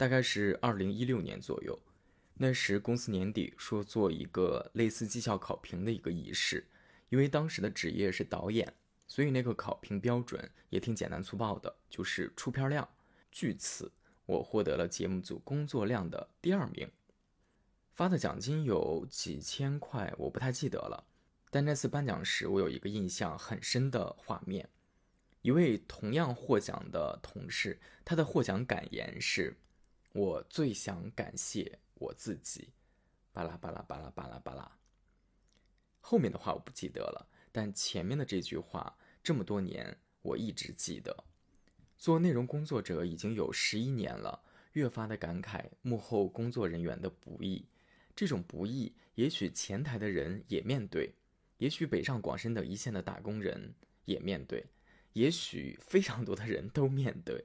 大概是二零一六年左右。那时公司年底说做一个类似绩效考评的一个仪式，因为当时的职业是导演，所以那个考评标准也挺简单粗暴的，就是出片量。据此，我获得了节目组工作量的第二名，发的奖金有几千块，我不太记得了。但那次颁奖时，我有一个印象很深的画面，一位同样获奖的同事，他的获奖感言是：“我最想感谢。”我自己，巴拉巴拉巴拉巴拉巴拉。后面的话我不记得了，但前面的这句话这么多年我一直记得。做内容工作者已经有十一年了，越发的感慨幕后工作人员的不易。这种不易，也许前台的人也面对，也许北上广深等一线的打工人也面对，也许非常多的人都面对。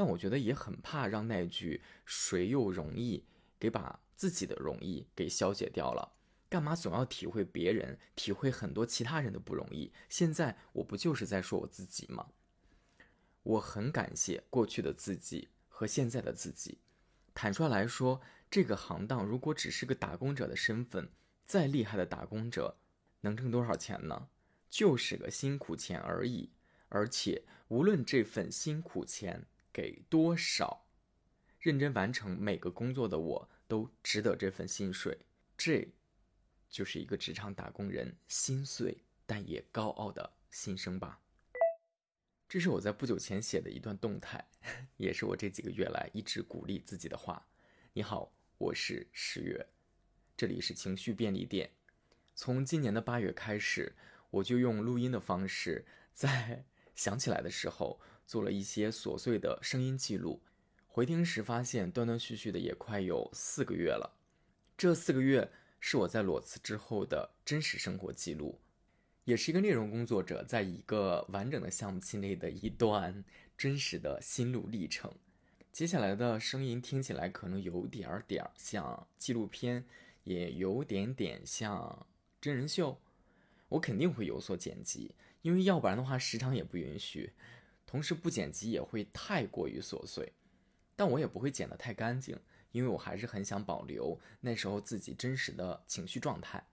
但我觉得也很怕让那句“谁又容易”。给把自己的容易给消解掉了，干嘛总要体会别人，体会很多其他人的不容易？现在我不就是在说我自己吗？我很感谢过去的自己和现在的自己。坦率来说，这个行当如果只是个打工者的身份，再厉害的打工者能挣多少钱呢？就是个辛苦钱而已。而且无论这份辛苦钱给多少。认真完成每个工作的我都值得这份薪水，这，就是一个职场打工人心碎但也高傲的心声吧。这是我在不久前写的一段动态，也是我这几个月来一直鼓励自己的话。你好，我是十月，这里是情绪便利店。从今年的八月开始，我就用录音的方式，在 想起来的时候做了一些琐碎的声音记录。回听时发现，断断续续的也快有四个月了。这四个月是我在裸辞之后的真实生活记录，也是一个内容工作者在一个完整的项目期内的一段真实的心路历程。接下来的声音听起来可能有点点儿像纪录片，也有点点像真人秀。我肯定会有所剪辑，因为要不然的话时长也不允许。同时不剪辑也会太过于琐碎。但我也不会剪得太干净，因为我还是很想保留那时候自己真实的情绪状态。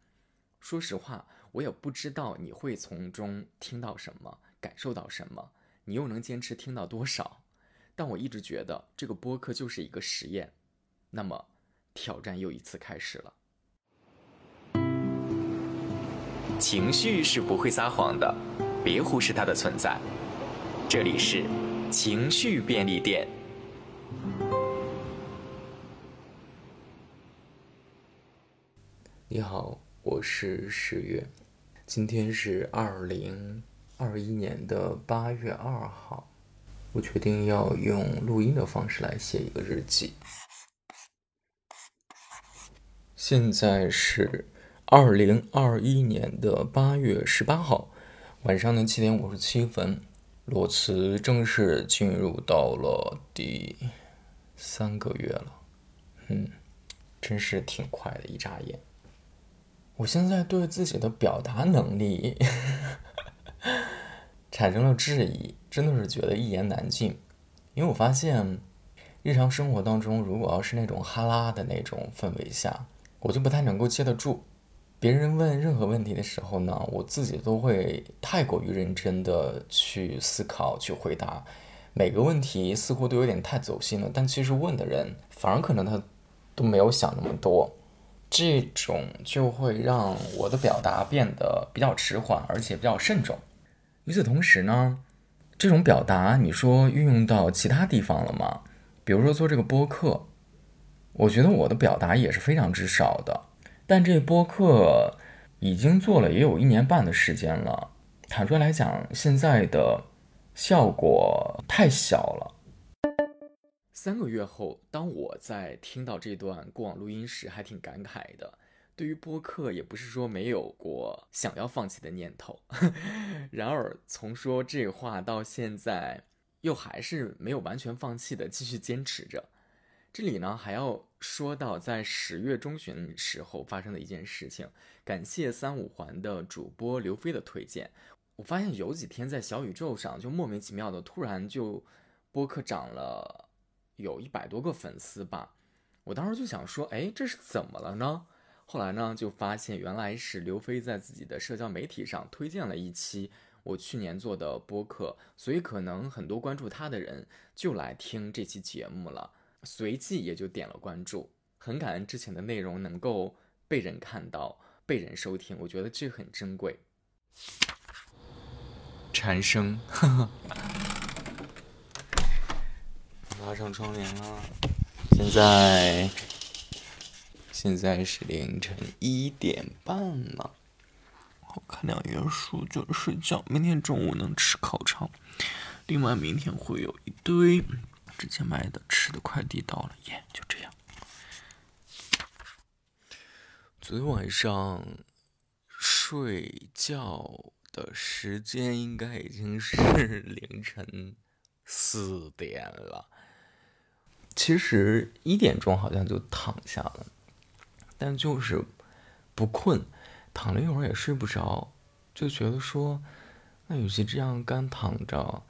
说实话，我也不知道你会从中听到什么，感受到什么，你又能坚持听到多少。但我一直觉得这个播客就是一个实验。那么，挑战又一次开始了。情绪是不会撒谎的，别忽视它的存在。这里是情绪便利店。你好，我是十月，今天是二零二一年的八月二号，我决定要用录音的方式来写一个日记。现在是二零二一年的八月十八号晚上的七点五十七分，裸辞正式进入到了第三个月了，嗯，真是挺快的，一眨眼。我现在对自己的表达能力 产生了质疑，真的是觉得一言难尽。因为我发现，日常生活当中，如果要是那种哈拉的那种氛围下，我就不太能够接得住。别人问任何问题的时候呢，我自己都会太过于认真的去思考、去回答。每个问题似乎都有点太走心了，但其实问的人反而可能他都没有想那么多。这种就会让我的表达变得比较迟缓，而且比较慎重。与此同时呢，这种表达你说运用到其他地方了吗？比如说做这个播客，我觉得我的表达也是非常之少的。但这播客已经做了也有一年半的时间了，坦率来讲，现在的效果太小了。三个月后，当我在听到这段过往录音时，还挺感慨的。对于播客，也不是说没有过想要放弃的念头。然而，从说这话到现在，又还是没有完全放弃的，继续坚持着。这里呢，还要说到在十月中旬时候发生的一件事情。感谢三五环的主播刘飞的推荐，我发现有几天在小宇宙上就莫名其妙的突然就播客涨了。有一百多个粉丝吧。我当时就想说，哎，这是怎么了呢？后来呢，就发现原来是刘飞在自己的社交媒体上推荐了一期我去年做的播客，所以可能很多关注他的人就来听这期节目了，随即也就点了关注。很感恩之前的内容能够被人看到、被人收听，我觉得这很珍贵。蝉声，拉上窗帘了。现在现在是凌晨一点半了，我看两页书就睡觉。明天中午能吃烤肠，另外明天会有一堆之前买的吃的快递到了，耶，就这样。昨天晚上睡觉的时间应该已经是 凌晨四点了。其实一点钟好像就躺下了，但就是不困，躺了一会儿也睡不着，就觉得说，那与其这样干躺着，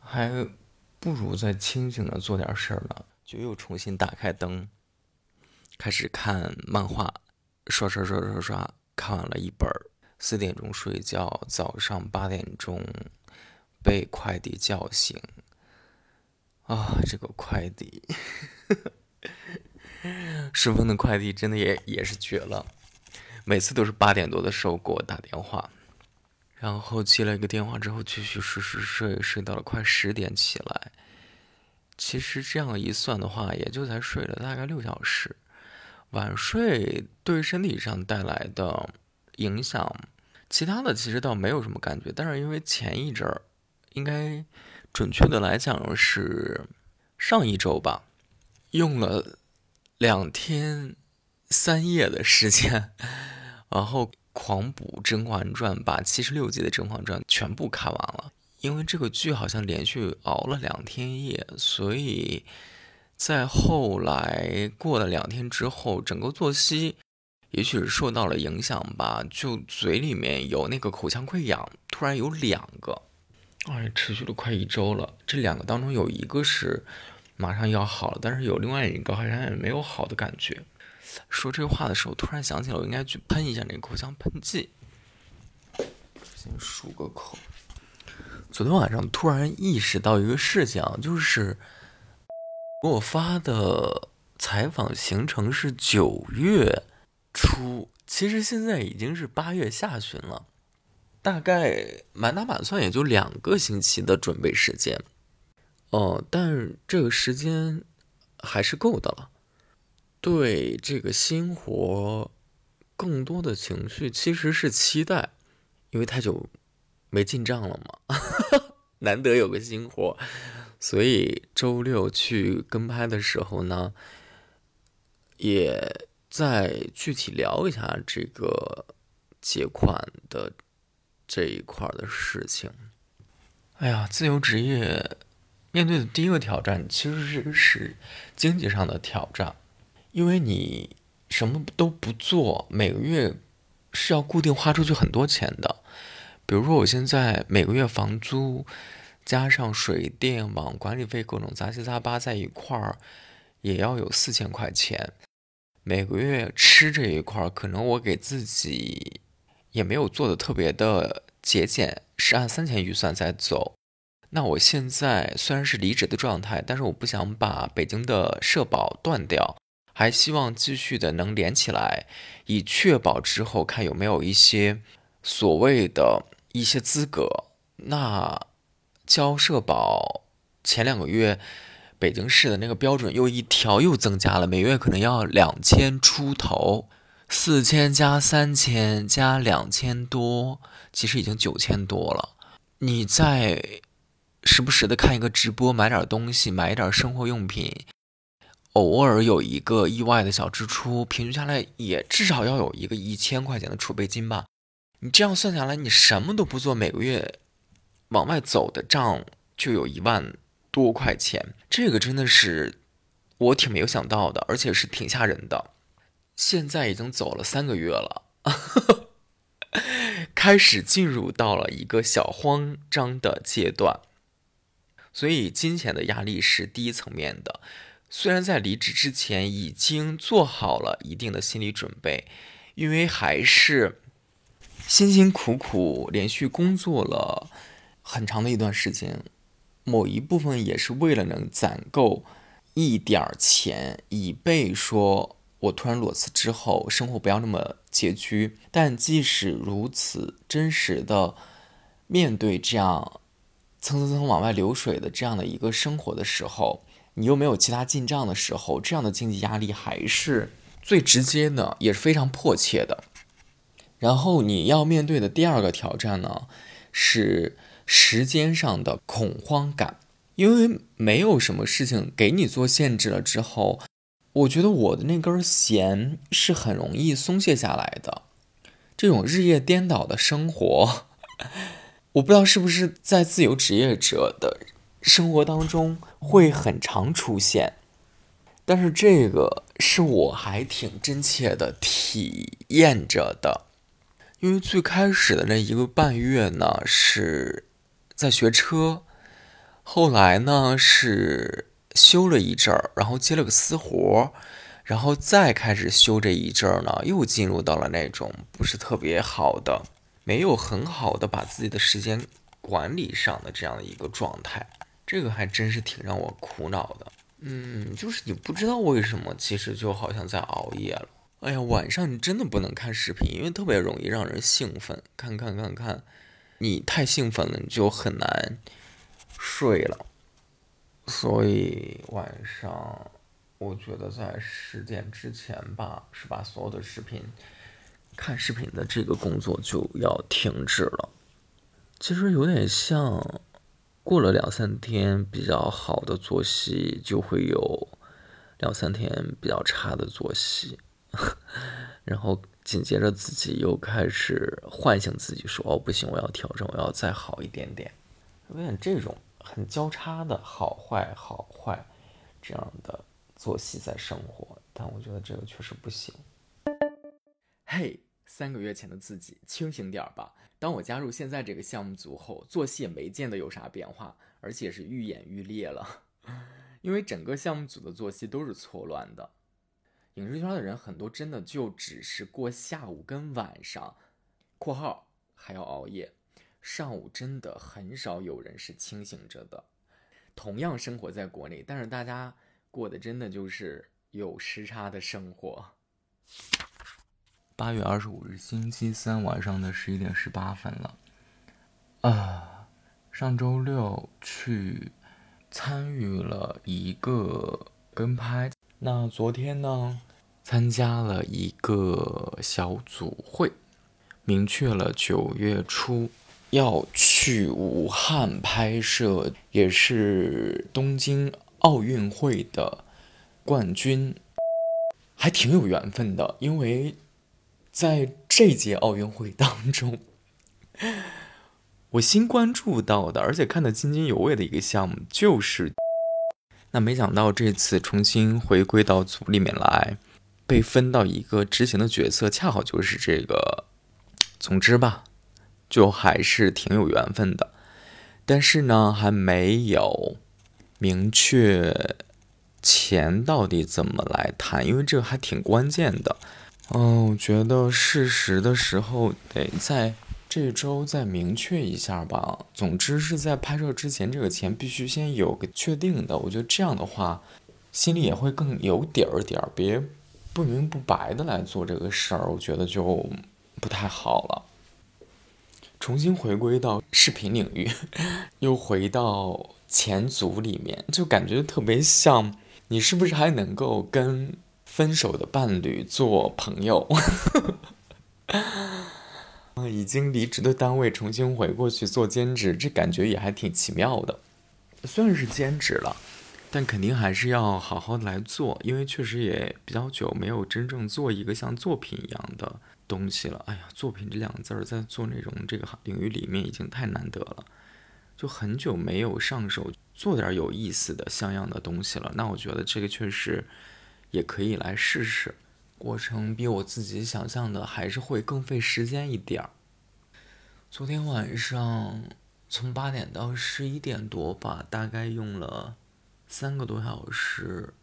还不如再清醒的做点事儿呢。就又重新打开灯，开始看漫画，刷刷刷刷刷，看完了一本四点钟睡觉，早上八点钟被快递叫醒。啊，这个快递，顺丰的快递真的也也是绝了，每次都是八点多的时候给我打电话，然后接了一个电话之后继续睡睡睡睡到了快十点起来。其实这样一算的话，也就才睡了大概六小时。晚睡对身体上带来的影响，其他的其实倒没有什么感觉，但是因为前一阵儿应该。准确的来讲是上一周吧，用了两天三夜的时间，然后狂补《甄嬛传》，把七十六集的《甄嬛传》全部看完了。因为这个剧好像连续熬了两天夜，所以在后来过了两天之后，整个作息也许是受到了影响吧，就嘴里面有那个口腔溃疡，突然有两个。哎，持续了快一周了。这两个当中有一个是马上要好了，但是有另外一个好像也没有好的感觉。说这话的时候，突然想起来我应该去喷一下那个口腔喷剂。先漱个口。昨天晚上突然意识到一个事情，就是给我发的采访行程是九月初，其实现在已经是八月下旬了。大概满打满算也就两个星期的准备时间，哦，但这个时间还是够的了。对这个新活，更多的情绪其实是期待，因为太久没进账了嘛，难得有个新活，所以周六去跟拍的时候呢，也再具体聊一下这个结款的。这一块的事情，哎呀，自由职业面对的第一个挑战其实是是经济上的挑战，因为你什么都不做，每个月是要固定花出去很多钱的。比如说，我现在每个月房租加上水电网管理费各种杂七杂八在一块儿，也要有四千块钱。每个月吃这一块儿，可能我给自己。也没有做的特别的节俭，是按三千预算在走。那我现在虽然是离职的状态，但是我不想把北京的社保断掉，还希望继续的能连起来，以确保之后看有没有一些所谓的一些资格。那交社保前两个月，北京市的那个标准又一调又增加了，每月可能要两千出头。四千加三千加两千多，其实已经九千多了。你再时不时的看一个直播，买点东西，买一点生活用品，偶尔有一个意外的小支出，平均下来也至少要有一个一千块钱的储备金吧。你这样算下来，你什么都不做，每个月往外走的账就有一万多块钱。这个真的是我挺没有想到的，而且是挺吓人的。现在已经走了三个月了，开始进入到了一个小慌张的阶段，所以金钱的压力是第一层面的。虽然在离职之前已经做好了一定的心理准备，因为还是辛辛苦苦连续工作了很长的一段时间，某一部分也是为了能攒够一点儿钱，以备说我突然裸辞之后生活不要那么拮据。但即使如此，真实的面对这样蹭蹭蹭往外流水的这样的一个生活的时候。你又没有其他进账的时候，这样的经济压力还是最直接的，也是非常迫切的。然后你要面对的第二个挑战呢，是时间上的恐慌感，因为没有什么事情给你做限制了之后，我觉得我的那根弦是很容易松懈下来的。这种日夜颠倒的生活，我不知道是不是在自由职业者的。生活当中会很常出现，但是这个是我还挺真切的体验着的，因为最开始的那一个半月呢是在学车，后来呢是休了一阵儿，然后接了个私活，然后再开始休这一阵儿呢，又进入到了那种不是特别好的，没有很好的把自己的时间管理上的这样的一个状态。这个还真是挺让我苦恼的，嗯，就是你不知道为什么，其实就好像在熬夜了。哎呀，晚上你真的不能看视频，因为特别容易让人兴奋，看看看看，你太兴奋了，你就很难睡了。所以晚上，我觉得在十点之前吧，是把所有的视频、看视频的这个工作就要停止了。其实有点像。过了两三天比较好的作息，就会有两三天比较差的作息，然后紧接着自己又开始唤醒自己，说：“哦，不行，我要调整，我要再好一点点。”有点这种很交叉的好坏好坏这样的作息在生活，但我觉得这个确实不行。嘿，三个月前的自己，清醒点儿吧。当我加入现在这个项目组后，作息也没见得有啥变化，而且是愈演愈烈了。因为整个项目组的作息都是错乱的，影视圈的人很多真的就只是过下午跟晚上（括号还要熬夜），上午真的很少有人是清醒着的。同样生活在国内，但是大家过的真的就是有时差的生活。八月二十五日，星期三晚上的十一点十八分了。啊，上周六去参与了一个跟拍，那昨天呢，参加了一个小组会，明确了九月初要去武汉拍摄，也是东京奥运会的冠军，还挺有缘分的，因为。在这届奥运会当中，我新关注到的，而且看得津津有味的一个项目就是，那没想到这次重新回归到组里面来，被分到一个执行的角色，恰好就是这个。总之吧，就还是挺有缘分的，但是呢，还没有明确钱到底怎么来谈，因为这个还挺关键的。嗯，我觉得事实的时候得在这周再明确一下吧。总之是在拍摄之前，这个钱必须先有个确定的。我觉得这样的话，心里也会更有底儿点儿，别不明不白的来做这个事儿，我觉得就不太好了。重新回归到视频领域，又回到前组里面，就感觉特别像，你是不是还能够跟？分手的伴侣做朋友，已经离职的单位重新回过去做兼职，这感觉也还挺奇妙的。虽然是兼职了，但肯定还是要好好的来做，因为确实也比较久没有真正做一个像作品一样的东西了。哎呀，作品这两个字儿在做内容这个领域里面已经太难得了，就很久没有上手做点有意思的像样的东西了。那我觉得这个确实。也可以来试试，过程比我自己想象的还是会更费时间一点儿。昨天晚上从八点到十一点多吧，大概用了三个多小时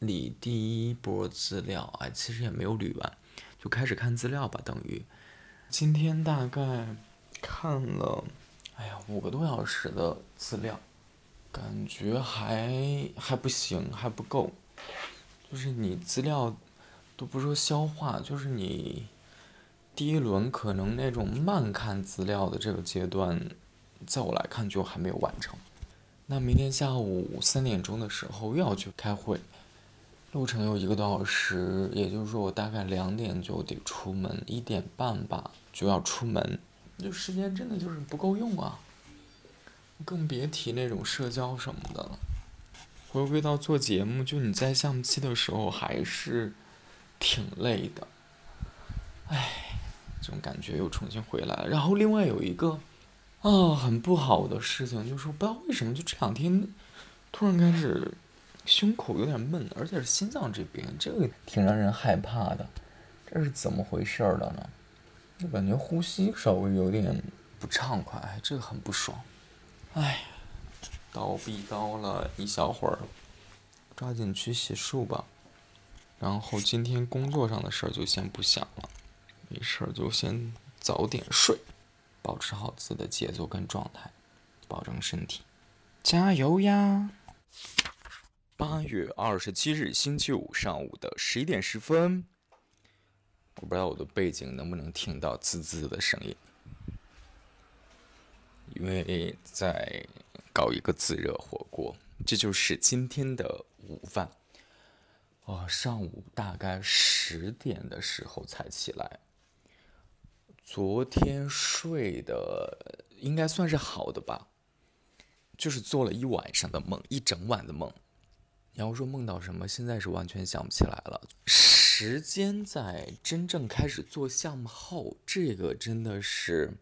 理第一波资料，哎，其实也没有捋完，就开始看资料吧，等于今天大概看了，哎呀，五个多小时的资料，感觉还还不行，还不够，就是你资料都不说消化，就是你第一轮可能那种慢看资料的这个阶段。在我来看，就还没有完成。那明天下午三点钟的时候又要去开会，路程有一个多小时，也就是说我大概两点就得出门，一点半吧就要出门，就时间真的就是不够用啊！更别提那种社交什么的了。回归到做节目，就你在相机的时候还是挺累的，唉，这种感觉又重新回来了。然后另外有一个。啊，很不好的事情，就是说不知道为什么就这两天突然开始胸口有点闷，而且是心脏这边，这个挺让人害怕的。这是怎么回事儿了呢？就感觉呼吸稍微有点不畅快，这个很不爽。哎，叨逼叨了一小会儿，抓紧去洗漱吧。然后今天工作上的事儿就先不想了，没事儿就先早点睡。保持好自己的节奏跟状态，保证身体，加油呀！八月二十七日星期五上午的十一点十分，我不知道我的背景能不能听到滋滋的声音，因为在搞一个自热火锅，这就是今天的午饭。哦，上午大概十点的时候才起来。昨天睡的应该算是好的吧，就是做了一晚上的梦，一整晚的梦。你要说梦到什么，现在是完全想不起来了。时间在真正开始做项目后，这个真的是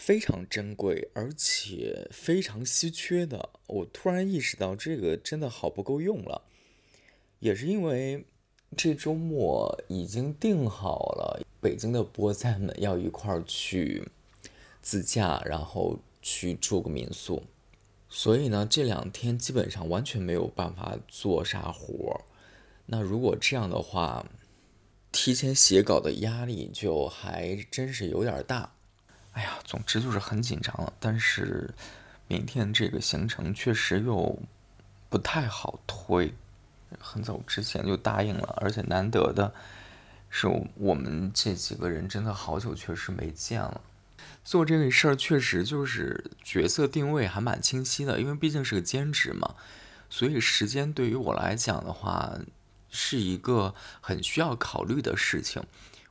非常珍贵，而且非常稀缺的。我突然意识到，这个真的好不够用了，也是因为。这周末已经定好了，北京的菠菜们要一块儿去自驾，然后去住个民宿。所以呢，这两天基本上完全没有办法做啥活儿。那如果这样的话，提前写稿的压力就还真是有点大。哎呀，总之就是很紧张了。但是明天这个行程确实又不太好推。很早之前就答应了，而且难得的是，我们这几个人真的好久确实没见了。做这个事儿确实就是角色定位还蛮清晰的，因为毕竟是个兼职嘛，所以时间对于我来讲的话是一个很需要考虑的事情。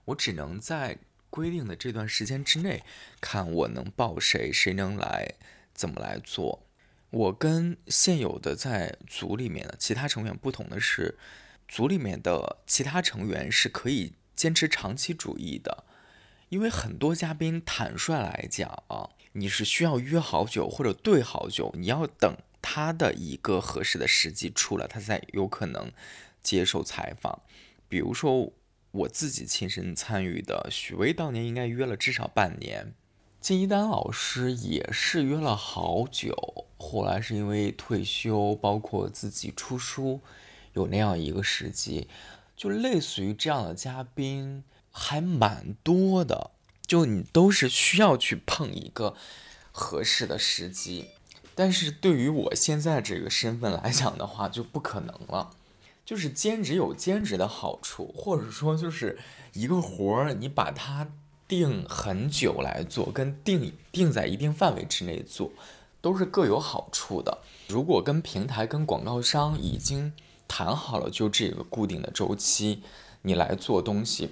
我只能在规定的这段时间之内，看我能报谁，谁能来，怎么来做。我跟现有的在组里面的其他成员不同的是，组里面的其他成员是可以坚持长期主义的，因为很多嘉宾坦率来讲啊，你是需要约好久或者对好久，你要等他的一个合适的时机出来，他才有可能接受采访。比如说我自己亲身参与的许巍，当年应该约了至少半年。金一丹老师也是约了好久，后来是因为退休，包括自己出书，有那样一个时机，就类似于这样的嘉宾还蛮多的，就你都是需要去碰一个合适的时机，但是对于我现在这个身份来讲的话，就不可能了，就是兼职有兼职的好处，或者说就是一个活儿，你把它。定很久来做，跟定定在一定范围之内做，都是各有好处的。如果跟平台、跟广告商已经谈好了，就这个固定的周期，你来做东西，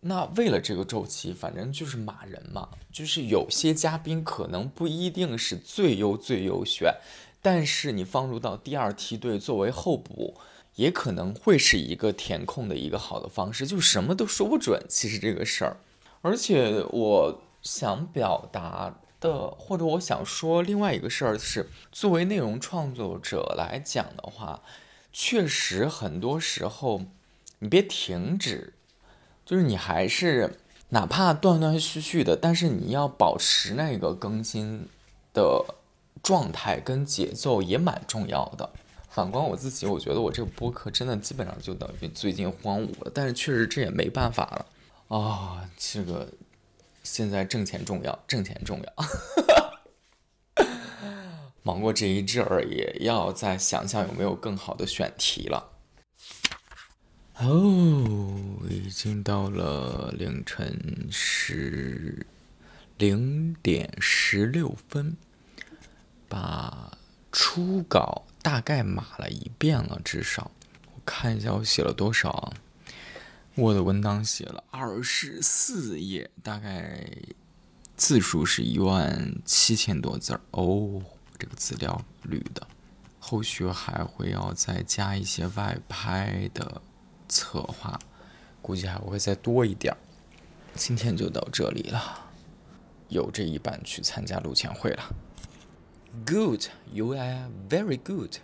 那为了这个周期，反正就是马人嘛。就是有些嘉宾可能不一定是最优最优选，但是你放入到第二梯队作为候补，也可能会是一个填空的一个好的方式。就什么都说不准，其实这个事儿。而且我想表达的，或者我想说另外一个事儿是，作为内容创作者来讲的话，确实很多时候，你别停止，就是你还是哪怕断断续续的，但是你要保持那个更新的状态跟节奏也蛮重要的。反观我自己，我觉得我这个播客真的基本上就等于最近荒芜了。但是确实这也没办法了啊，这个现在挣钱重要，挣钱重要。忙过这一阵儿，也要再想想有没有更好的选题了。哦，已经到了凌晨十零点十六分，把初稿。大概码了一遍了，至少我看一下我写了多少啊？Word 文档写了二十四页，大概字数是一万七千多字儿哦。这个资料捋的，后续还会要再加一些外拍的策划，估计还会再多一点儿。今天就到这里了，有这一半去参加录前会了。Good, you are very good.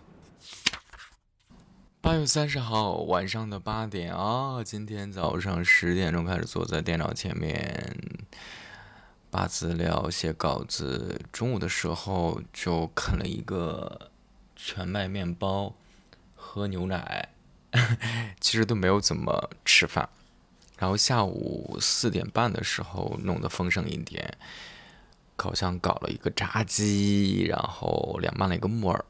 八月三十号晚上的八点啊，今天早上十点钟开始坐在电脑前面，把资料写稿子。中午的时候就啃了一个全麦面包，喝牛奶，其实都没有怎么吃饭。然后下午四点半的时候弄得丰盛一点。烤箱搞了一个炸鸡，然后凉拌了一个木耳。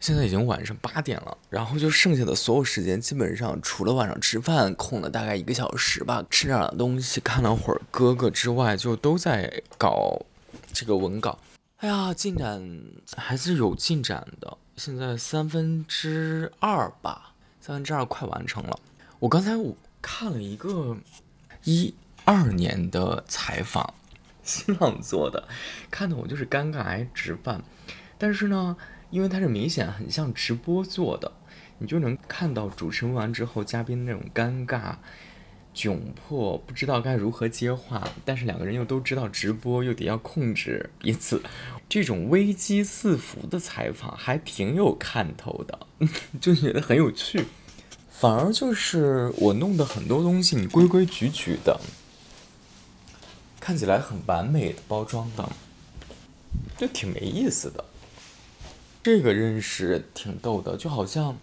现在已经晚上八点了，然后就剩下的所有时间，基本上除了晚上吃饭空了大概一个小时吧，吃点东西，看了会儿哥哥之外，就都在搞这个文稿。哎呀，进展还是有进展的，现在三分之二吧，三分之二快完成了。我刚才我看了一个一二年的采访。新浪做的，看的我就是尴尬癌直犯。但是呢，因为它是明显很像直播做的，你就能看到主持人完之后，嘉宾那种尴尬、窘迫，不知道该如何接话。但是两个人又都知道直播，又得要控制彼此，这种危机四伏的采访还挺有看头的，就觉得很有趣。反而就是我弄的很多东西，你规规矩矩的。看起来很完美的包装的，就挺没意思的。这个认识挺逗的，就好像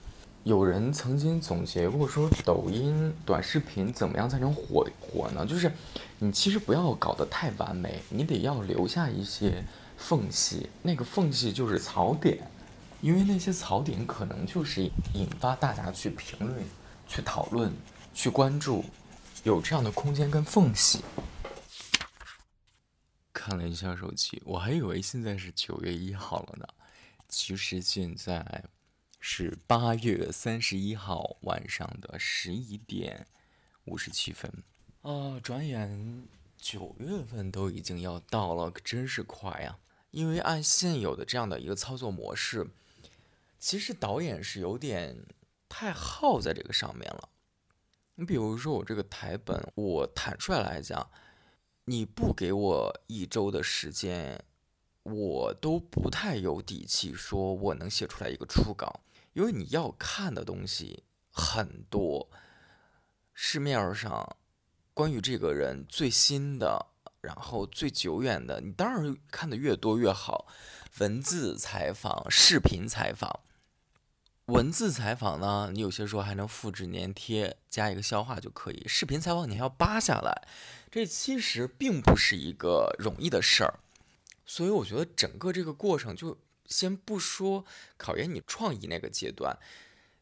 有人曾经总结过说，抖音短视频怎么样才能火火呢？就是你其实不要搞得太完美，你得要留下一些缝隙，那个缝隙就是槽点，因为那些槽点可能就是引发大家去评论、去讨论、去关注，有这样的空间跟缝隙。看了一下手机，我还以为现在是九月一号了呢，其实现在是八月三十一号晚上的十一点五十七分啊！转眼九月份都已经要到了，可真是快呀！因为按现有的这样的一个操作模式，其实导演是有点太耗在这个上面了。你比如说我这个台本，我坦率来讲。你不给我一周的时间，我都不太有底气说我能写出来一个初稿，因为你要看的东西很多，市面上关于这个人最新的，然后最久远的，你当然看的越多越好。文字采访、视频采访，文字采访呢，你有些时候还能复制粘贴，加一个消化就可以；视频采访你还要扒下来。这其实并不是一个容易的事儿，所以我觉得整个这个过程，就先不说考验你创意那个阶段，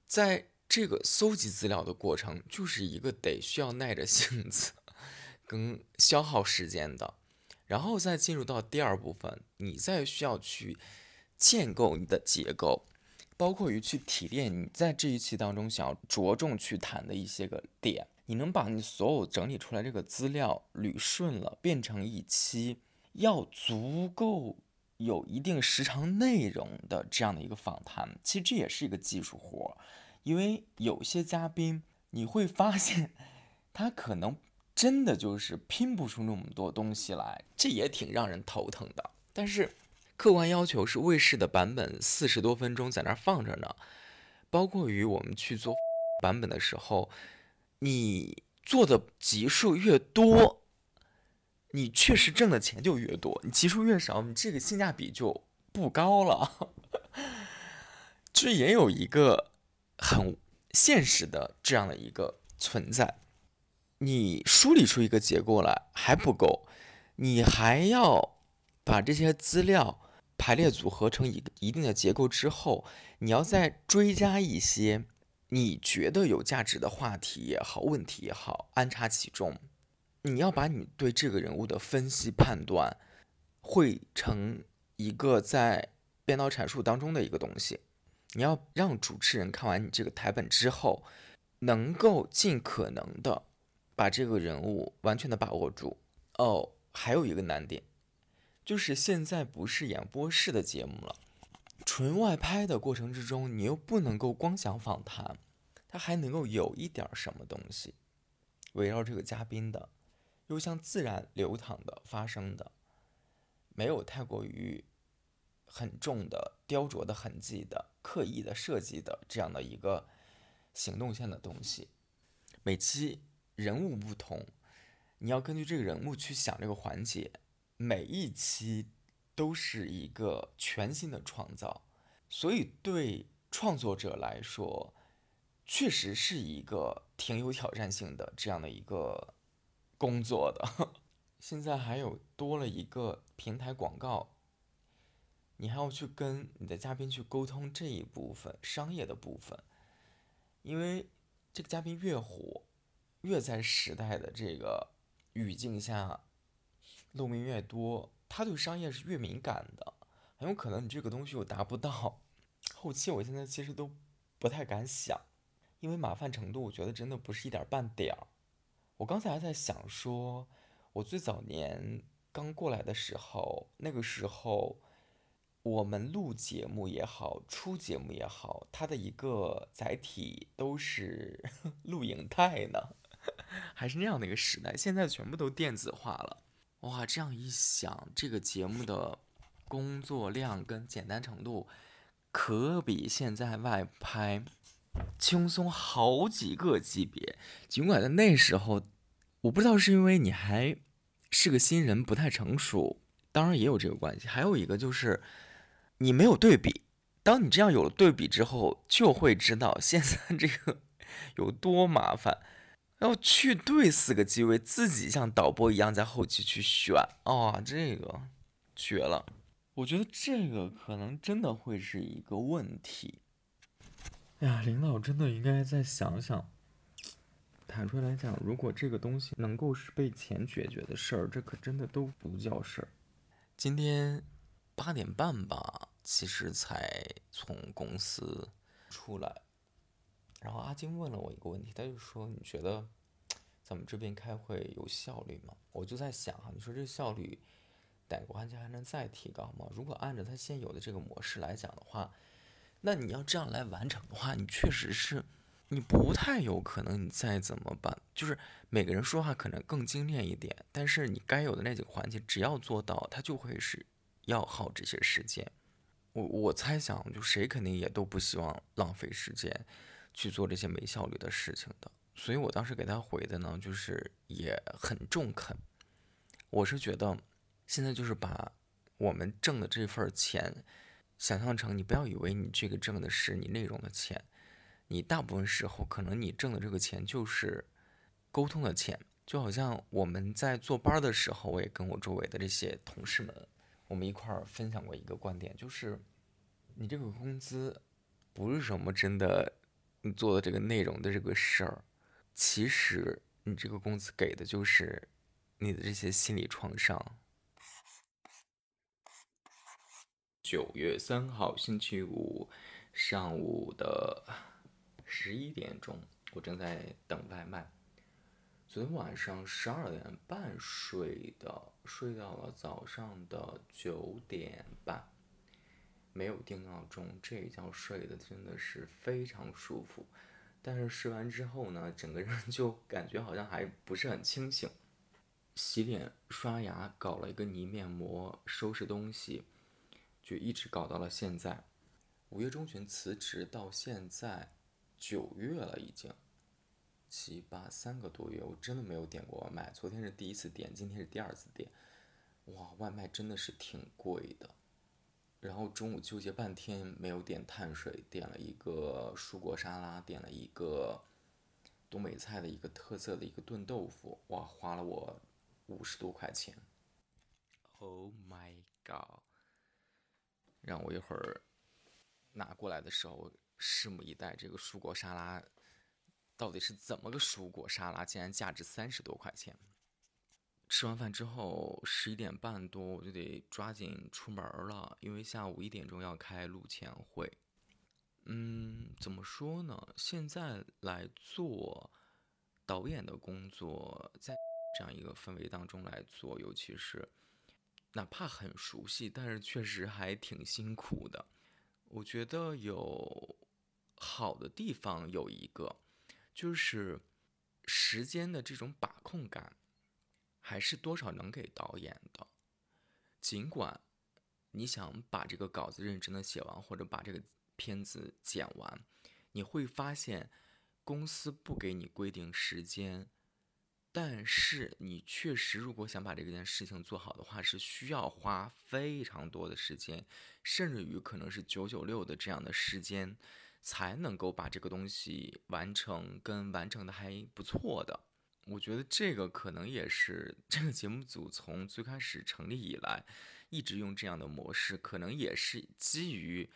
在这个搜集资料的过程，就是一个得需要耐着性子跟消耗时间的，然后再进入到第二部分，你再需要去建构你的结构，包括于去提炼你在这一期当中想要着重去谈的一些个点。你能把你所有整理出来这个资料捋顺了，变成一期要足够有一定时长内容的这样的一个访谈，其实这也是一个技术活，因为有些嘉宾你会发现，他可能真的就是拼不出那么多东西来，这也挺让人头疼的。但是客观要求是卫视的版本四十多分钟在那放着呢，包括于我们去做 版本的时候。你做的集数越多，你确实挣的钱就越多，你集数越少，你这个性价比就不高了。这也有一个很现实的这样的一个存在，你梳理出一个结构来还不够，你还要把这些资料排列组合成一一定的结构之后，你要再追加一些你觉得有价值的话题也好，问题也好，安插其中。你要把你对这个人物的分析判断汇成一个在编导阐述当中的一个东西。你要让主持人看完你这个台本之后，能够尽可能的把这个人物完全的把握住。哦，还有一个难点，就是现在不是演播室的节目了，纯外拍的过程之中，你又不能够光想访谈，他还能够有一点什么东西围绕这个嘉宾的。又像自然流淌的发生的，没有太过于很重的雕琢的痕迹的刻意的设计的这样的一个行动线的东西。每期人物不同，你要根据这个人物去想这个环节。每一期都是一个全新的创造，所以对创作者来说，确实是一个挺有挑战性的这样的一个。工作的，现在还有多了一个平台广告，你还要去跟你的嘉宾去沟通这一部分商业的部分，因为这个嘉宾越火，越在时代的这个语境下露面越多，他对商业是越敏感的，很有可能你这个东西又达不到。后期我现在其实都不太敢想，因为麻烦程度，我觉得真的不是一点半点儿。我刚才还在想说，我最早年刚过来的时候，那个时候我们录节目也好，出节目也好，它的一个载体都是 录影带呢，还是那样的一个时代。现在全部都电子化了，哇！这样一想，这个节目的工作量跟简单程度，可比现在外拍。轻松好几个级别，尽管在那时候，我不知道是因为你还是个新人，不太成熟，当然也有这个关系。还有一个就是你没有对比，当你这样有了对比之后，就会知道现在这个 有多麻烦，要去对四个机位，自己像导播一样在后期去选啊，这个绝了！我觉得这个可能真的会是一个问题。哎呀，领导真的应该再想想。坦率来讲，如果这个东西能够是被钱解决的事儿，这可真的都不叫事儿。今天八点半吧，其实才从公司出来。然后阿金问了我一个问题，他就说：“你觉得咱们这边开会有效率吗？”我就在想哈，你说这效率，逮个环节还能再提高吗？如果按照他现有的这个模式来讲的话。那你要这样来完成的话，你确实是，你不太有可能。你再怎么办，就是每个人说话可能更精炼一点，但是你该有的那几个环节，只要做到，它就会是要耗这些时间。我我猜想，就谁肯定也都不希望浪费时间去做这些没效率的事情的。所以我当时给他回的呢，就是也很中肯。我是觉得，现在就是把我们挣的这份钱。想象成，你不要以为你这个挣的是你内容的钱，你大部分时候可能你挣的这个钱就是沟通的钱。就好像我们在坐班的时候，我也跟我周围的这些同事们，我们一块儿分享过一个观点，就是你这个工资不是什么真的你做的这个内容的这个事儿，其实你这个工资给的就是你的这些心理创伤。九月三号星期五上午的十一点钟，我正在等外卖。昨天晚上十二点半睡的，睡到了早上的九点半，没有定闹钟，这一觉睡的真的是非常舒服。但是睡完之后呢，整个人就感觉好像还不是很清醒。洗脸、刷牙，搞了一个泥面膜，收拾东西。就一直搞到了现在，五月中旬辞职到现在九月了已经，七八三个多月，我真的没有点过外卖。昨天是第一次点，今天是第二次点。哇，外卖真的是挺贵的。然后中午纠结半天没有点碳水，点了一个蔬果沙拉，点了一个东北菜的一个特色的一个炖豆腐。哇，花了我五十多块钱。Oh my god！让我一会儿拿过来的时候，拭目以待。这个蔬果沙拉到底是怎么个蔬果沙拉？竟然价值三十多块钱！吃完饭之后，十一点半多我就得抓紧出门了，因为下午一点钟要开录前会。嗯，怎么说呢？现在来做导演的工作，在 这样一个氛围当中来做，尤其是。哪怕很熟悉，但是确实还挺辛苦的。我觉得有好的地方有一个，就是时间的这种把控感，还是多少能给导演的。尽管你想把这个稿子认真的写完，或者把这个片子剪完，你会发现公司不给你规定时间。但是你确实，如果想把这件事情做好的话，是需要花非常多的时间，甚至于可能是九九六的这样的时间，才能够把这个东西完成，跟完成的还不错的。我觉得这个可能也是这个节目组从最开始成立以来，一直用这样的模式，可能也是基于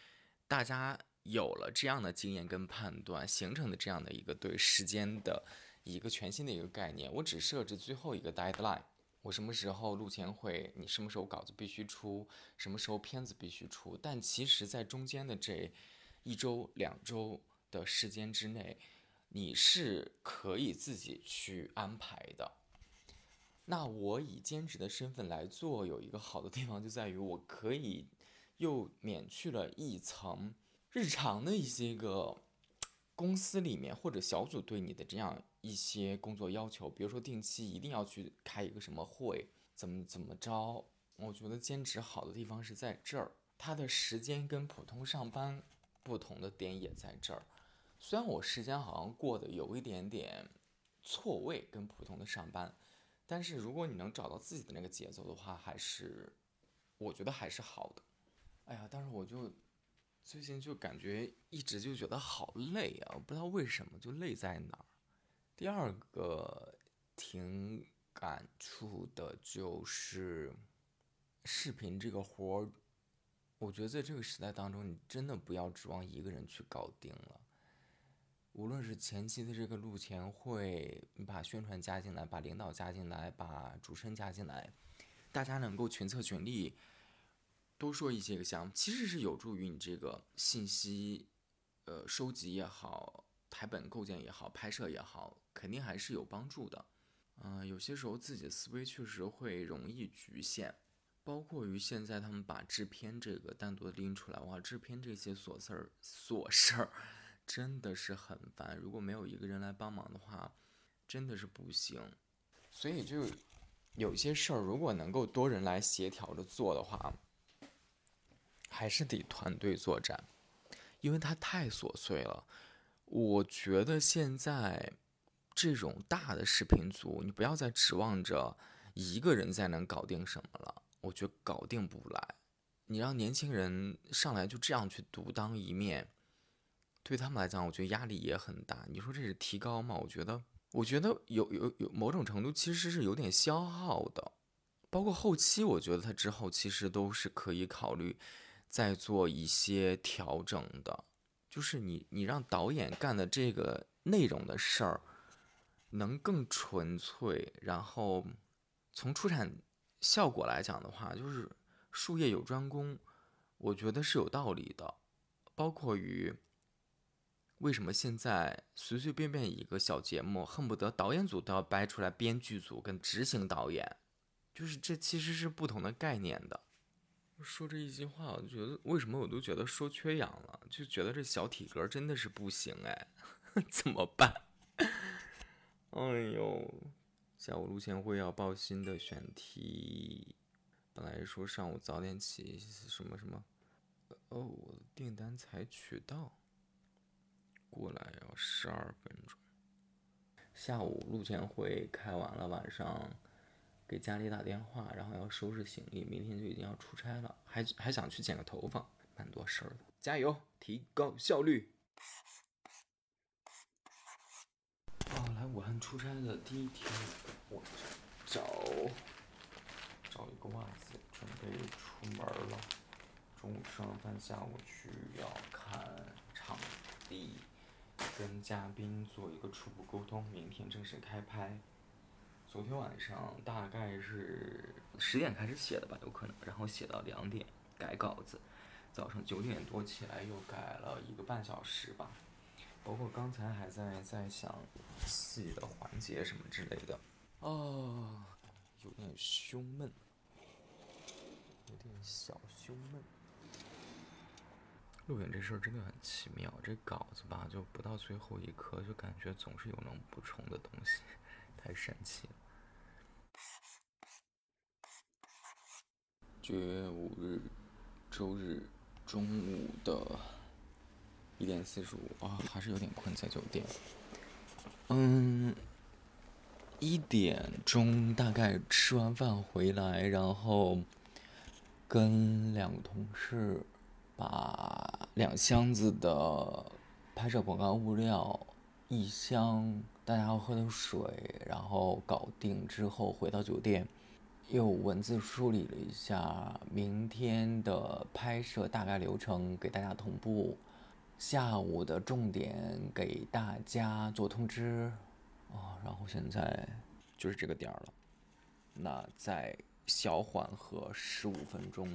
大家有了这样的经验跟判断形成的这样的一个对时间的。一个全新的一个概念，我只设置最后一个 deadline，我什么时候录前会，你什么时候稿子必须出，什么时候片子必须出。但其实，在中间的这一周、两周的时间之内，你是可以自己去安排的。那我以兼职的身份来做，有一个好的地方就在于，我可以又免去了一层日常的一些个。公司里面或者小组对你的这样一些工作要求，比如说定期一定要去开一个什么会，怎么怎么着？我觉得兼职好的地方是在这儿，它的时间跟普通上班不同的点也在这儿。虽然我时间好像过得有一点点错位，跟普通的上班，但是如果你能找到自己的那个节奏的话，还是我觉得还是好的。哎呀，但是我就。最近就感觉一直就觉得好累啊，我不知道为什么，就累在哪儿。第二个挺感触的就是视频这个活儿，我觉得在这个时代当中，你真的不要指望一个人去搞定了。无论是前期的这个录前会，你把宣传加进来，把领导加进来，把主持人加进来，大家能够群策群力。多说一些个项目，其实是有助于你这个信息，呃，收集也好，台本构建也好，拍摄也好，肯定还是有帮助的。嗯，有些时候自己的思维确实会容易局限，包括于现在他们把制片这个单独拎出来，哇，制片这些琐事儿、琐事儿真的是很烦。如果没有一个人来帮忙的话，真的是不行。所以就有些事儿，如果能够多人来协调着做的话。还是得团队作战，因为它太琐碎了。我觉得现在这种大的视频组，你不要再指望着一个人再能搞定什么了，我觉得搞定不来。你让年轻人上来就这样去独当一面，对他们来讲，我觉得压力也很大。你说这是提高吗？我觉得，我觉得有有有某种程度其实是有点消耗的。包括后期，我觉得他之后其实都是可以考虑。再做一些调整的，就是你你让导演干的这个内容的事儿，能更纯粹。然后从出产效果来讲的话，就是术业有专攻，我觉得是有道理的。包括于为什么现在随随便便一个小节目，恨不得导演组都要掰出来编剧组跟执行导演，就是这其实是不同的概念的。说这一句话，我就觉得为什么我都觉得说缺氧了，就觉得这小体格真的是不行哎，怎么办？哎呦，下午录前会要报新的选题，本来说上午早点起，什么什么，哦，我的订单才取到，过来要十二分钟，下午路前会开完了，晚上给家里打电话，然后要收拾行李，明天就已经要出差了，还还想去剪个头发，蛮多事儿的。加油，提高效率。哦，来武汉出差的第一天，我找找一个袜子，准备出门了。中午吃完饭，下午去要看场地，跟嘉宾做一个初步沟通，明天正式开拍。昨天晚上大概是十点开始写的吧，有可能，然后写到两点改稿子，早上九点多起来又改了一个半小时吧。包括刚才还在在想戏的环节什么之类的，哦，有点胸闷，有点小胸闷。录影这事儿真的很奇妙，这稿子吧，就不到最后一刻，就感觉总是有能补充的东西，太神奇了。九月五日，周日中午的。一点四十五啊，还是有点困，在酒店。嗯，一点钟大概吃完饭回来，然后跟两个同事把两箱子的拍摄广告物料、一箱大家要喝的水，然后搞定之后回到酒店，又文字梳理了一下明天的拍摄大概流程，给大家同步。下午的重点给大家做通知，哦，然后现在就是这个点儿了，那再小缓和十五分钟，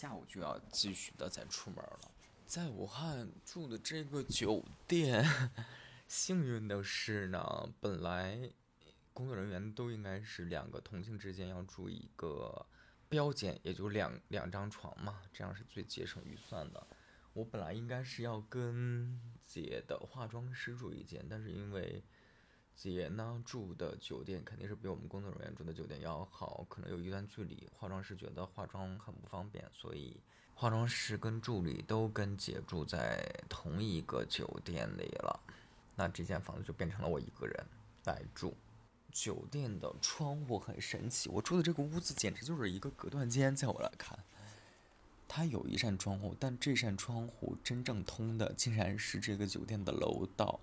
下午就要继续的再出门了。在武汉住的这个酒店，幸运的是呢，本来工作人员都应该是两个同性之间要住一个标间，也就两两张床嘛，这样是最节省预算的。我本来应该是要跟姐的化妆师住一间，但是因为姐呢住的酒店肯定是比我们工作人员住的酒店要好，可能有一段距离，化妆师觉得化妆很不方便，所以化妆师跟助理都跟姐住在同一个酒店里了。那这间房子就变成了我一个人来住。酒店的窗户很神奇，我住的这个屋子简直就是一个隔断间，在我来看。它有一扇窗户，但这扇窗户真正通的竟然是这个酒店的楼道。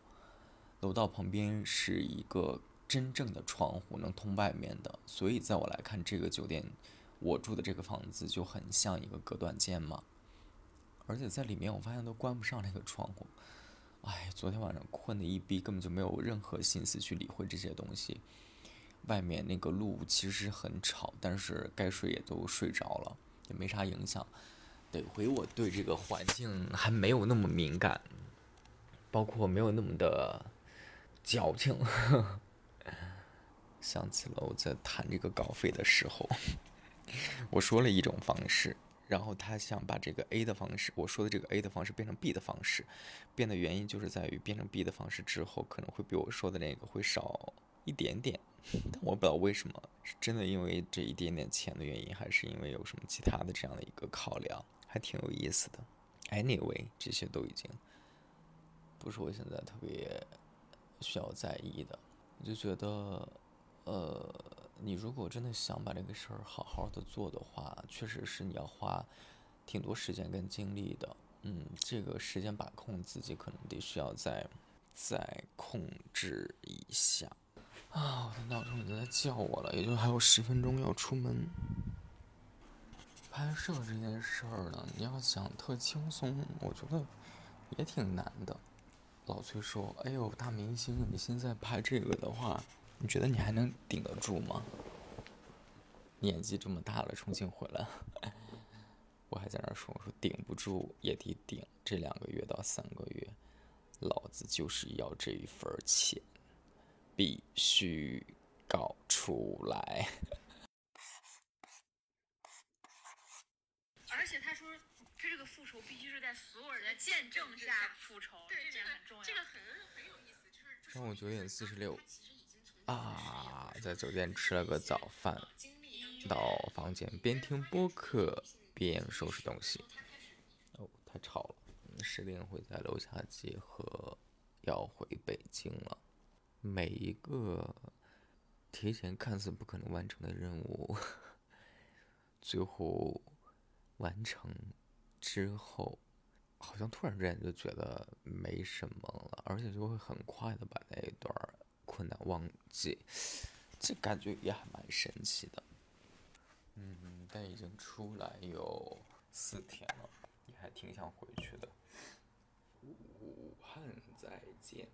楼道旁边是一个真正的窗户，能通外面的。所以在我来看，这个酒店，我住的这个房子就很像一个隔断间嘛。而且在里面，我发现都关不上那个窗户。哎，昨天晚上困的一逼，根本就没有任何心思去理会这些东西。外面那个路其实很吵，但是该睡也都睡着了，也没啥影响。得回我对这个环境还没有那么敏感，包括没有那么的矫情。想起了我在谈这个稿费的时候，我说了一种方式，然后他想把这个 A 的方式，我说的这个 A 的方式变成 B 的方式，变的原因就是在于变成 B 的方式之后，可能会比我说的那个会少一点点，但我不知道为什么，是真的因为这一点点钱的原因，还是因为有什么其他的这样的一个考量。还挺有意思的，anyway，这些都已经不是我现在特别需要在意的。我就觉得，呃，你如果真的想把这个事儿好好的做的话，确实是你要花挺多时间跟精力的。嗯，这个时间把控自己可能得需要再再控制一下。啊，我的闹钟已经在叫我了，也就还有十分钟要出门。拍摄这件事儿呢，你要想特轻松，我觉得也挺难的。老崔说：“哎呦，大明星，你现在拍这个的话，你觉得你还能顶得住吗？年纪这么大了，重新回来，我还在那说，我说顶不住也得顶，这两个月到三个月，老子就是要这一份钱，必须搞出来。” 见证下复仇，对这个很重要。这个很很有意思，就是上午九点四十六啊，在酒店吃了个早饭，到房间边听播客边收拾东西。哦，太吵了，十点会在楼下集合，要回北京了。每一个提前看似不可能完成的任务，最后完成之后，好像突然之间就觉得没什么了，而且就会很快的把那一段困难忘记，这感觉也还蛮神奇的。嗯，但已经出来有四天了，也还挺想回去的。武汉再见，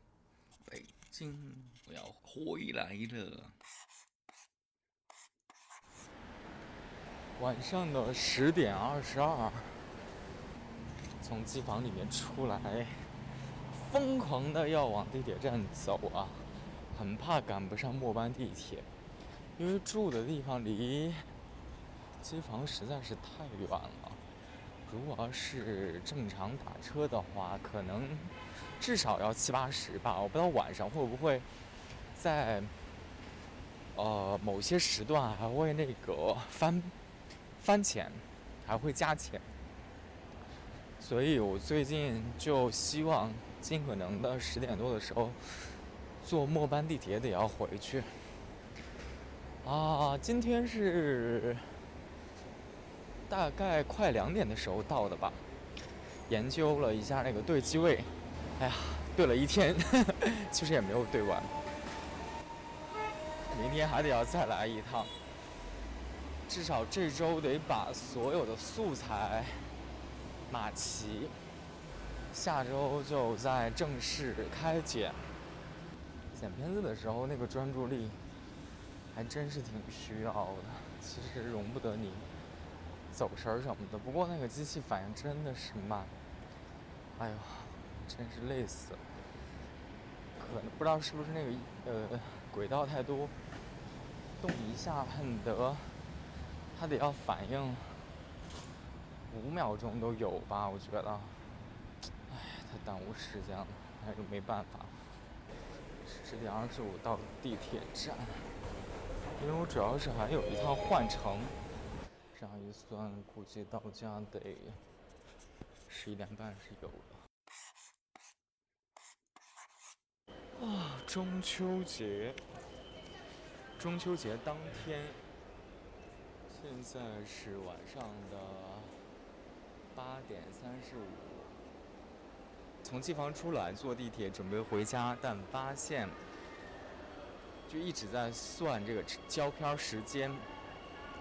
北京我要回来了。晚上的十点二十二，从机房里面出来，疯狂的要往地铁站走啊，很怕赶不上末班地铁，因为住的地方离。机房实在是太远了，如果要是正常打车的话，可能至少要七八十吧。我不知道晚上会不会在呃某些时段还会那个翻翻钱，还会加钱。所以我最近就希望尽可能的十点多的时候坐末班地铁得要回去。啊，今天是。大概快两点的时候到的吧，研究了一下那个对机位，哎呀，对了一天，其实也没有对完，明天还得要再来一趟，至少这周得把所有的素材马奇，下周就在正式开剪。剪片子的时候那个专注力还真是挺需要的，其实容不得你。走神儿什么的，不过那个机器反应真的是慢，哎呦，真是累死了。可能不知道是不是那个呃轨道太多，动一下恨得它得要反应五秒钟都有吧？我觉得，哎，太耽误时间了，那就没办法。十点二十五到地铁站，因为我主要是还有一趟换乘。这样一算，估计到家得十一点半是有的。啊，中秋节，中秋节当天，现在是晚上的八点三十五。从机房出来，坐地铁准备回家，但发现就一直在算这个胶片时间。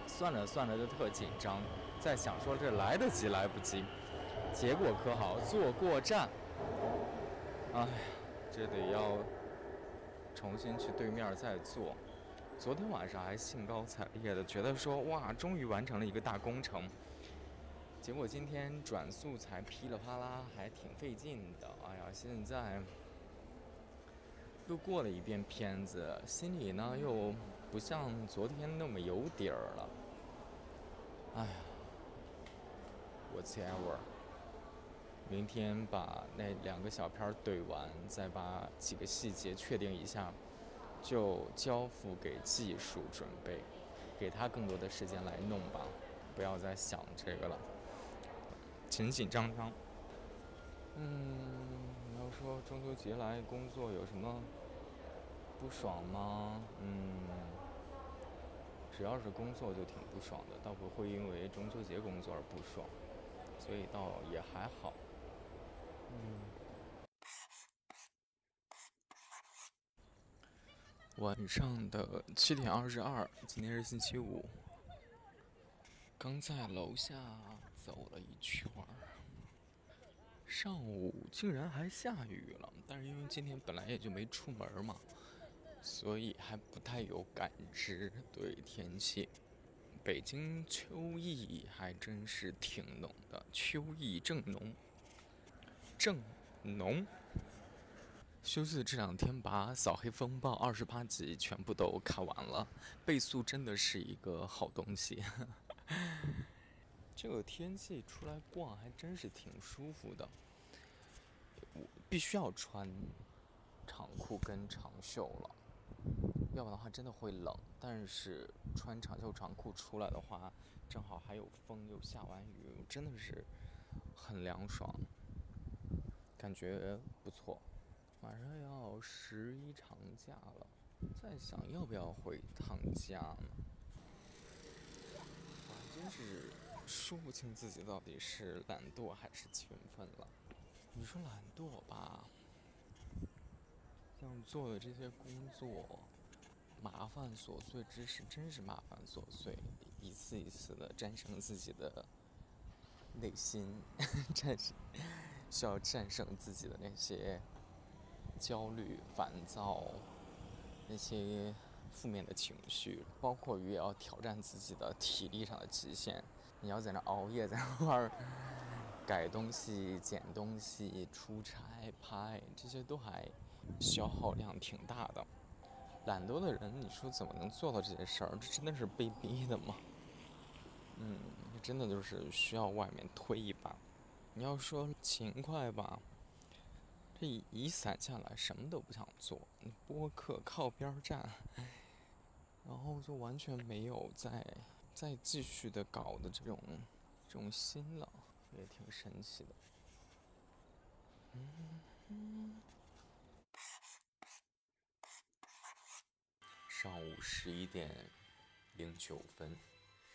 算着算着就特紧张，在想说这来得及来不及，结果可好，坐过站，哎，这得要重新去对面再坐。昨天晚上还兴高采烈的觉得说哇，终于完成了一个大工程，结果今天转素材噼里啪啦还挺费劲的。哎呀，现在又过了一遍片子，心里呢又不像昨天那么有底儿了。哎呀，whatever，明天把那两个小片儿怼完，再把几个细节确定一下，就交付给技术准备，给他更多的时间来弄吧，不要再想这个了，紧紧张张。嗯，你要说中秋节来工作有什么不爽吗？嗯。只要是工作就挺不爽的，倒不会因为中秋节工作而不爽，所以倒也还好。嗯。晚上的七点二十二，今天是星期五，刚在楼下走了一圈儿。上午竟然还下雨了，但是因为今天本来也就没出门嘛。所以还不太有感知对天气。北京秋意还真是挺浓的，秋意正浓，正浓。休息的这两天，把《扫黑风暴》二十八集全部都看完了，倍速真的是一个好东西。这个天气出来逛还真是挺舒服的。我必须要穿长裤跟长袖了。要不然的话真的会冷，但是穿长袖长裤出来的话，正好还有风，又下完雨，真的是很凉爽，感觉不错。马上要十一长假了，在想要不要回趟家呢？我真是说不清自己到底是懒惰还是勤奋了。你说懒惰吧，像做的这些工作，麻烦琐碎之事真是麻烦琐碎，一次一次的战胜自己的内心，战胜需要战胜自己的那些。焦虑、烦躁，那些负面的情绪，包括于要挑战自己的体力上的极限。你要在那熬夜，在那玩改东西、剪东西、出差、拍，这些都还消耗量挺大的。懒惰的人，你说怎么能做到这些事儿？这真的是被逼的吗？嗯，真的就是需要外面推一把。你要说勤快吧。这一散下来，什么都不想做，播客靠边站，然后就完全没有在再继续的搞的这种这种心了，也挺神奇的。嗯，上午十一点零九分，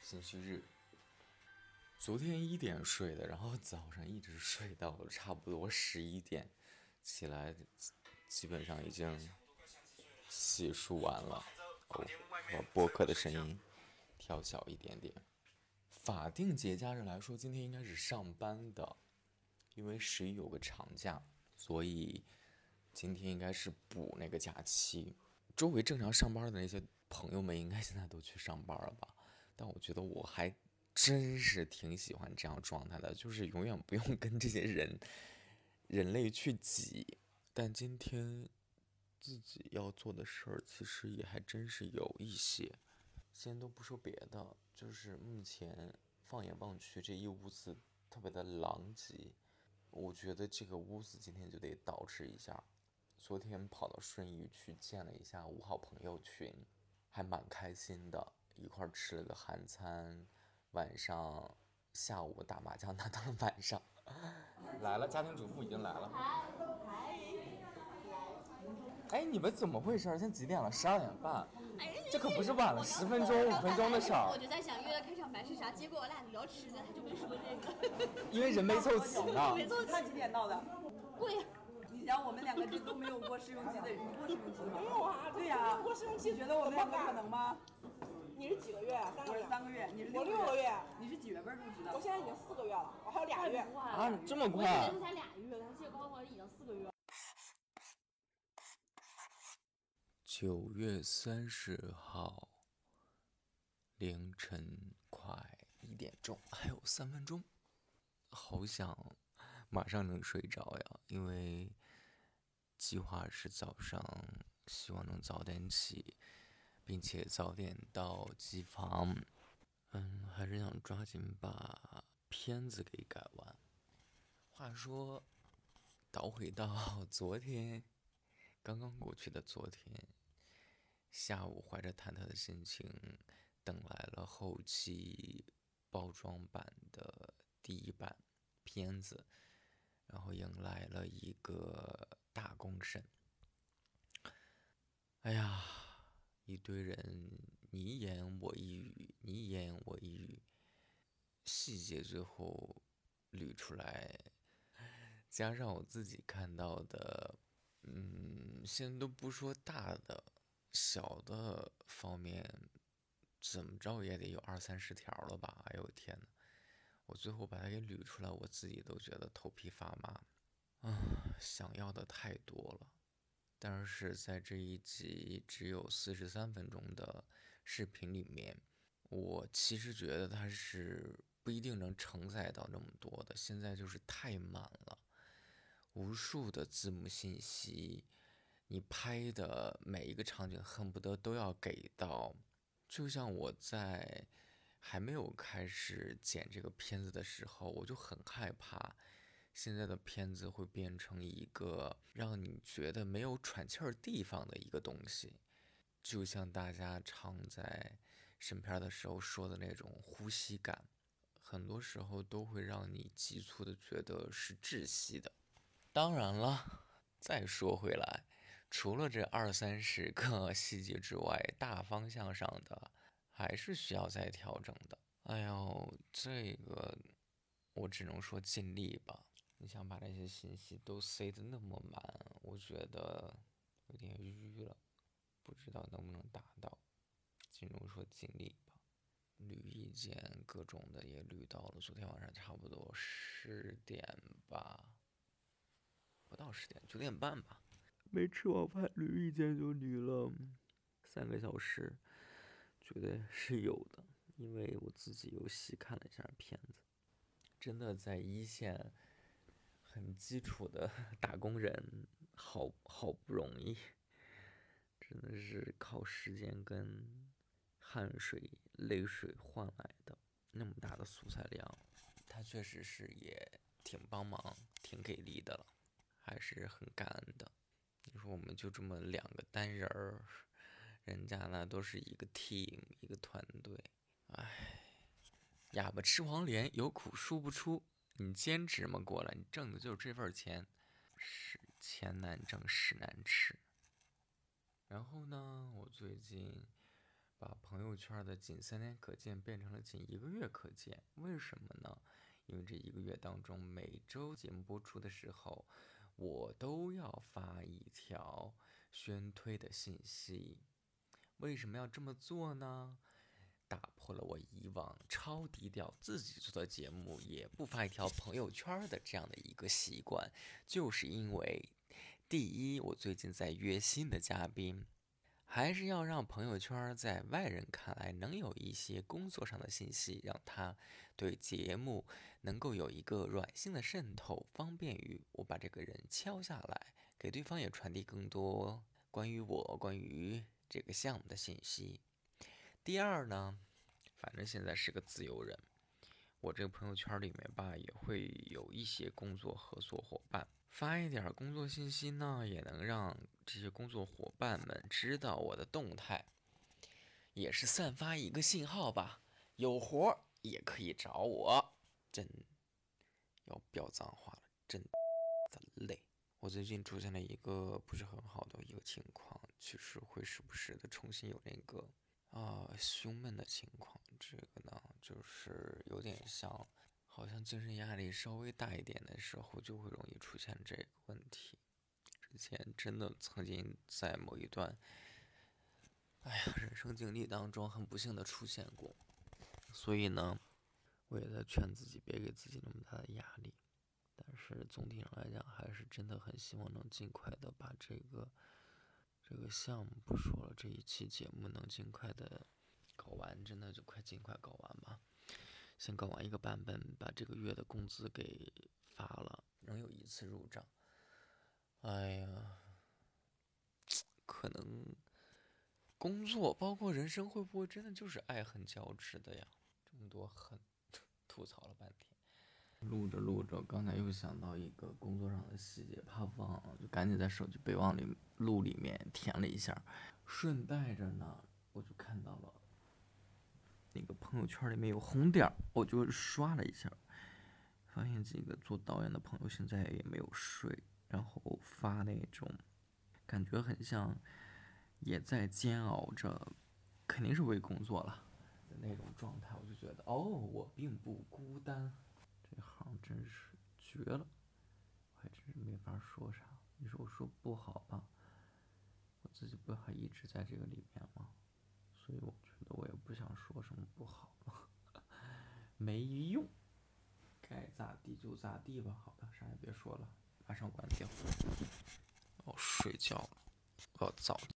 星期日。昨天一点睡的，然后早上一直睡到差不多十一点。起来，基本上已经洗漱完了。哦，播客的声音调小一点点。法定节假日来说，今天应该是上班的，因为十一有个长假，所以今天应该是补那个假期。周围正常上班的那些朋友们，应该现在都去上班了吧？但我觉得我还真是挺喜欢这样状态的，就是永远不用跟这些人。人类去挤，但今天自己要做的事儿其实也还真是有一些。先都不说别的，就是目前放眼望去，这一屋子特别的狼藉。我觉得这个屋子今天就得捯饬一下。昨天跑到顺义去见了一下五好朋友群，还蛮开心的，一块吃了个韩餐，晚上。下午打麻将，打到了晚上 来了，家庭主妇已经来了。哎，你们怎么回事？现在几点了？十二点半。这可不是晚了十分钟、五分钟的事儿。我就在想约了开场白是啥，结果我俩聊吃的，他就没说这个。因为人没凑齐呢。没凑齐。他几点到的？对呀。你想我们两个这都没有过试用期的人，过试用期吗？没有啊。对呀。过试用期，觉得我们两个可能吗？你是几个月？三个月。三个月。你是我六个月。你是几月份入职的？我现在已经四个月了，我还有俩月。啊，这么快？我以为才俩月，但是刚好已经四个月。九月三十号凌晨快一点钟，还有三分钟，好想马上能睡着呀！因为计划是早上，希望能早点起。并且早点到机房，嗯，还是想抓紧把片子给改完。话说，倒回到 昨天，刚刚过去的昨天下午，怀着忐忑的心情，等来了后期包装版的第一版片子，然后迎来了一个大公审。哎呀！一堆人你一言我一语，你一言我一语，细节最后捋出来，加上我自己看到的，嗯，现在都不说大的，小的方面，怎么着也得有二三十条了吧？哎呦天呐，我最后把它给捋出来，我自己都觉得头皮发麻，啊，想要的太多了。但是在这一集只有四十三分钟的视频里面，我其实觉得它是不一定能承载到那么多的。现在就是太满了，无数的字幕信息，你拍的每一个场景恨不得都要给到。就像我在还没有开始剪这个片子的时候，我就很害怕。现在的片子会变成一个让你觉得没有喘气儿地方的一个东西，就像大家常在审片的时候说的那种呼吸感，很多时候都会让你急促的觉得是窒息的。当然了，再说回来，除了这二三十个细节之外，大方向上的还是需要再调整的。哎呦，这个我只能说尽力吧。你想把这些信息都塞得那么满，我觉得有点淤了，不知道能不能达到。只能说尽力吧。捋意见各种的也捋到了，昨天晚上差不多十点吧，不到十点，九点半吧。没吃晚饭，捋意见就捋了三个小时，觉得是有的，因为我自己又细看了一下片子，真的在一线。很基础的打工人，好好不容易，真的是靠时间跟汗水、泪水换来的那么大的素材量，他确实是也挺帮忙、挺给力的了，还是很感恩的。你说我们就这么两个单人儿，人家呢都是一个 team、一个团队，唉，哑巴吃黄连，有苦说不出。你兼职嘛过来，你挣的就是这份钱，是钱难挣，屎难吃。然后呢，我最近把朋友圈的仅三天可见变成了仅一个月可见，为什么呢？因为这一个月当中，每周节目播出的时候，我都要发一条宣推的信息。为什么要这么做呢？打破了我以往超低调、自己做的节目也不发一条朋友圈的这样的一个习惯，就是因为，第一，我最近在约新的嘉宾，还是要让朋友圈在外人看来能有一些工作上的信息，让他对节目能够有一个软性的渗透，方便于我把这个人敲下来，给对方也传递更多关于我、关于这个项目的信息。第二呢，反正现在是个自由人，我这个朋友圈里面吧，也会有一些工作合作伙伴，发一点工作信息呢，也能让这些工作伙伴们知道我的动态，也是散发一个信号吧。有活也可以找我，真要飙脏话了，真的累。我最近出现了一个不是很好的一个情况，就是会时不时的重新有那个。啊，胸闷的情况，这个呢，就是有点像，好像精神压力稍微大一点的时候，就会容易出现这个问题。之前真的曾经在某一段，哎呀，人生经历当中很不幸的出现过，所以呢，我也在劝自己别给自己那么大的压力。但是总体上来讲，还是真的很希望能尽快的把这个。这个项目不说了，这一期节目能尽快的搞完，真的就快尽快搞完吧。先搞完一个版本，把这个月的工资给发了，能有一次入账。哎呀，可能工作包括人生，会不会真的就是爱恨交织的呀？这么多恨，吐槽了半天。录着录着，刚才又想到一个工作上的细节，怕忘了，就赶紧在手机备忘里录里面填了一下。顺带着呢，我就看到了那个朋友圈里面有红点，我就刷了一下，发现几个做导演的朋友现在也没有睡，然后发那种感觉很像也在煎熬着，肯定是为工作了的那种状态，我就觉得哦，我并不孤单。这行真是绝了，我还真是没法说啥。你说我说不好吧，我自己不还一直在这个里面吗？所以我我也不想说什么不好，没用，该咋地就咋地吧。好的，啥也别说了，马上关掉。我睡觉了，我要早。